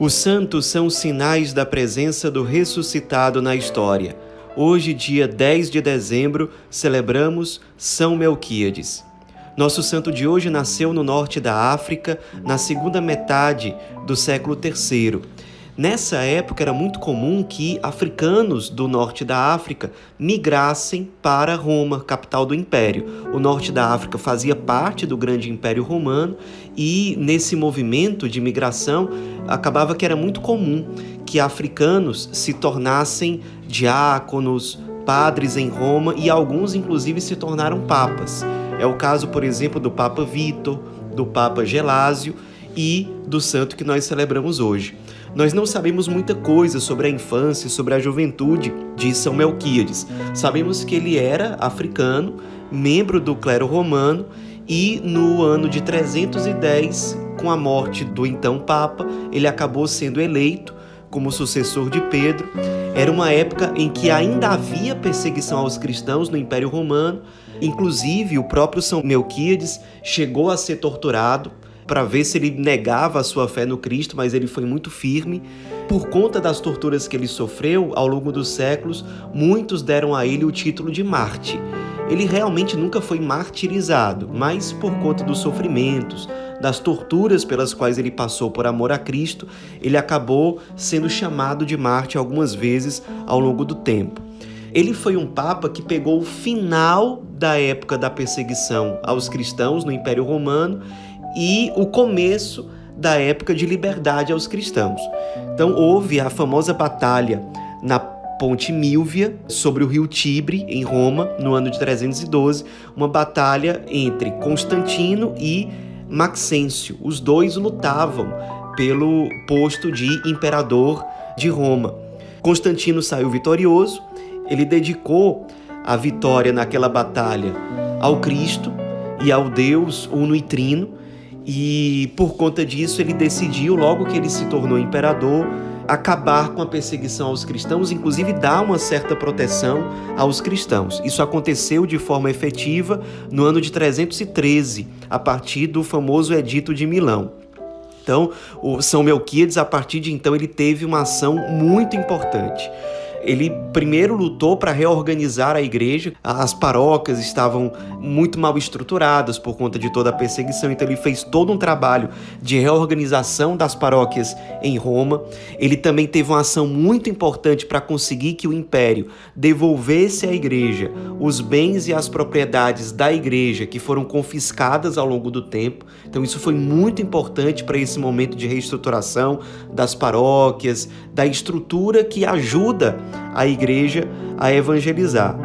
Os santos são sinais da presença do ressuscitado na história. Hoje, dia 10 de dezembro, celebramos São Melquíades. Nosso santo de hoje nasceu no norte da África, na segunda metade do século III. Nessa época era muito comum que africanos do norte da África migrassem para Roma, capital do império. O norte da África fazia parte do grande império romano e nesse movimento de migração acabava que era muito comum que africanos se tornassem diáconos, padres em Roma e alguns inclusive se tornaram papas. É o caso, por exemplo, do Papa Vitor, do Papa Gelásio e do santo que nós celebramos hoje. Nós não sabemos muita coisa sobre a infância sobre a juventude de São Melquíades. Sabemos que ele era africano, membro do clero romano e no ano de 310, com a morte do então Papa, ele acabou sendo eleito como sucessor de Pedro. Era uma época em que ainda havia perseguição aos cristãos no Império Romano. Inclusive, o próprio São Melquíades chegou a ser torturado para ver se ele negava a sua fé no Cristo, mas ele foi muito firme. Por conta das torturas que ele sofreu ao longo dos séculos, muitos deram a ele o título de Marte. Ele realmente nunca foi martirizado, mas por conta dos sofrimentos, das torturas pelas quais ele passou por amor a Cristo, ele acabou sendo chamado de Marte algumas vezes ao longo do tempo. Ele foi um papa que pegou o final da época da perseguição aos cristãos no Império Romano e o começo da época de liberdade aos cristãos. Então houve a famosa batalha na Ponte Milvia sobre o rio Tibre, em Roma, no ano de 312, uma batalha entre Constantino e Maxêncio. Os dois lutavam pelo posto de imperador de Roma. Constantino saiu vitorioso, ele dedicou a vitória naquela batalha ao Cristo e ao Deus uno e trino, e por conta disso, ele decidiu, logo que ele se tornou imperador, acabar com a perseguição aos cristãos, inclusive dar uma certa proteção aos cristãos. Isso aconteceu de forma efetiva no ano de 313, a partir do famoso Edito de Milão. Então, o São Melquíades, a partir de então, ele teve uma ação muito importante. Ele primeiro lutou para reorganizar a igreja. As paróquias estavam muito mal estruturadas por conta de toda a perseguição, então ele fez todo um trabalho de reorganização das paróquias em Roma. Ele também teve uma ação muito importante para conseguir que o império devolvesse à igreja os bens e as propriedades da igreja que foram confiscadas ao longo do tempo. Então isso foi muito importante para esse momento de reestruturação das paróquias, da estrutura que ajuda a igreja a evangelizar.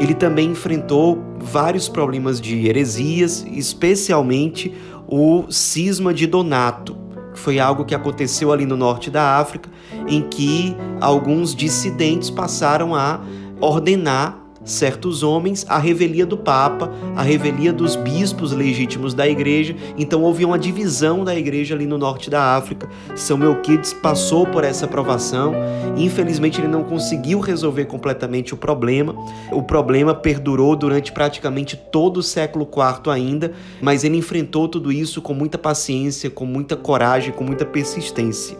Ele também enfrentou vários problemas de heresias, especialmente o cisma de Donato, que foi algo que aconteceu ali no norte da África, em que alguns dissidentes passaram a ordenar certos homens a revelia do Papa, a revelia dos bispos legítimos da igreja. Então houve uma divisão da igreja ali no norte da África. São Melquides passou por essa provação. Infelizmente ele não conseguiu resolver completamente o problema. O problema perdurou durante praticamente todo o século IV ainda, mas ele enfrentou tudo isso com muita paciência, com muita coragem, com muita persistência.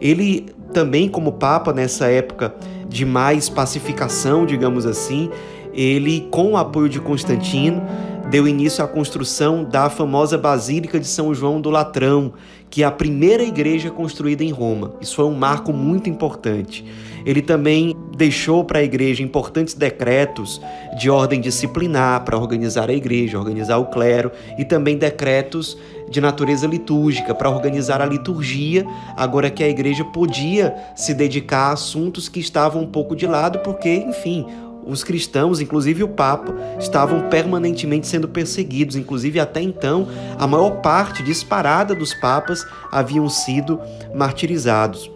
Ele também como papa nessa época de mais pacificação, digamos assim, ele, com o apoio de Constantino, deu início à construção da famosa Basílica de São João do Latrão, que é a primeira igreja construída em Roma. Isso foi um marco muito importante. Ele também deixou para a igreja importantes decretos de ordem disciplinar para organizar a igreja, organizar o clero e também decretos de natureza litúrgica para organizar a liturgia, agora que a igreja podia se dedicar a assuntos que estavam um pouco de lado, porque, enfim, os cristãos, inclusive o Papa, estavam permanentemente sendo perseguidos. Inclusive, até então, a maior parte disparada dos papas haviam sido martirizados.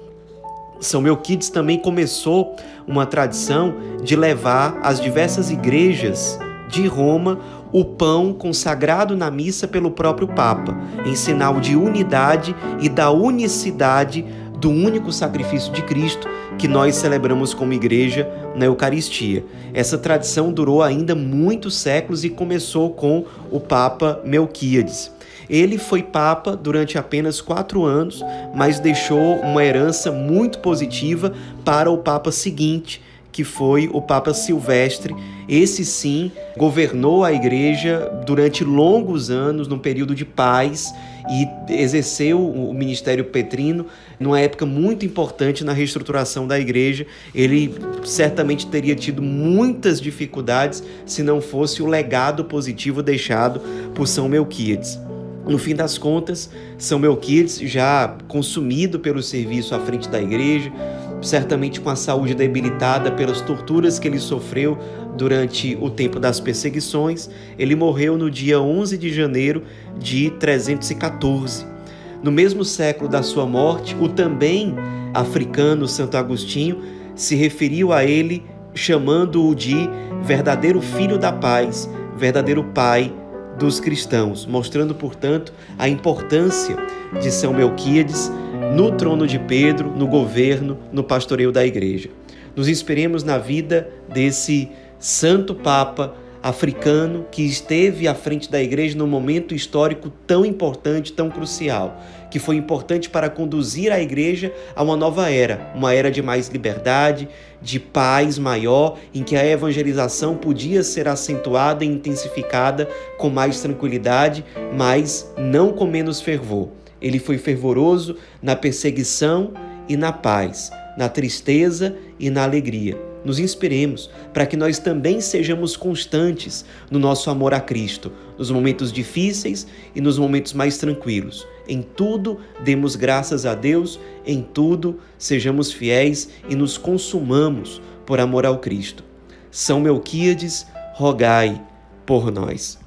São Melquides também começou uma tradição de levar às diversas igrejas de Roma o pão consagrado na missa pelo próprio Papa, em sinal de unidade e da unicidade do único sacrifício de Cristo que nós celebramos como igreja na Eucaristia. Essa tradição durou ainda muitos séculos e começou com o Papa Melquíades. Ele foi papa durante apenas quatro anos, mas deixou uma herança muito positiva para o papa seguinte, que foi o Papa Silvestre. Esse sim governou a igreja durante longos anos, num período de paz, e exerceu o ministério petrino numa época muito importante na reestruturação da igreja. Ele certamente teria tido muitas dificuldades se não fosse o legado positivo deixado por São Melquíades. No fim das contas, São Melquides, já consumido pelo serviço à frente da igreja, certamente com a saúde debilitada pelas torturas que ele sofreu durante o tempo das perseguições, ele morreu no dia 11 de janeiro de 314. No mesmo século da sua morte, o também africano Santo Agostinho se referiu a ele chamando-o de verdadeiro filho da paz, verdadeiro pai dos cristãos, mostrando, portanto, a importância de São Melquíades no trono de Pedro, no governo, no pastoreio da igreja. Nos inspiremos na vida desse santo Papa africano que esteve à frente da igreja num momento histórico tão importante, tão crucial, que foi importante para conduzir a igreja a uma nova era, uma era de mais liberdade, de paz maior, em que a evangelização podia ser acentuada e intensificada com mais tranquilidade, mas não com menos fervor. Ele foi fervoroso na perseguição e na paz, na tristeza e na alegria. Nos inspiremos para que nós também sejamos constantes no nosso amor a Cristo, nos momentos difíceis e nos momentos mais tranquilos. Em tudo demos graças a Deus, em tudo sejamos fiéis e nos consumamos por amor ao Cristo. São Melquíades, rogai por nós.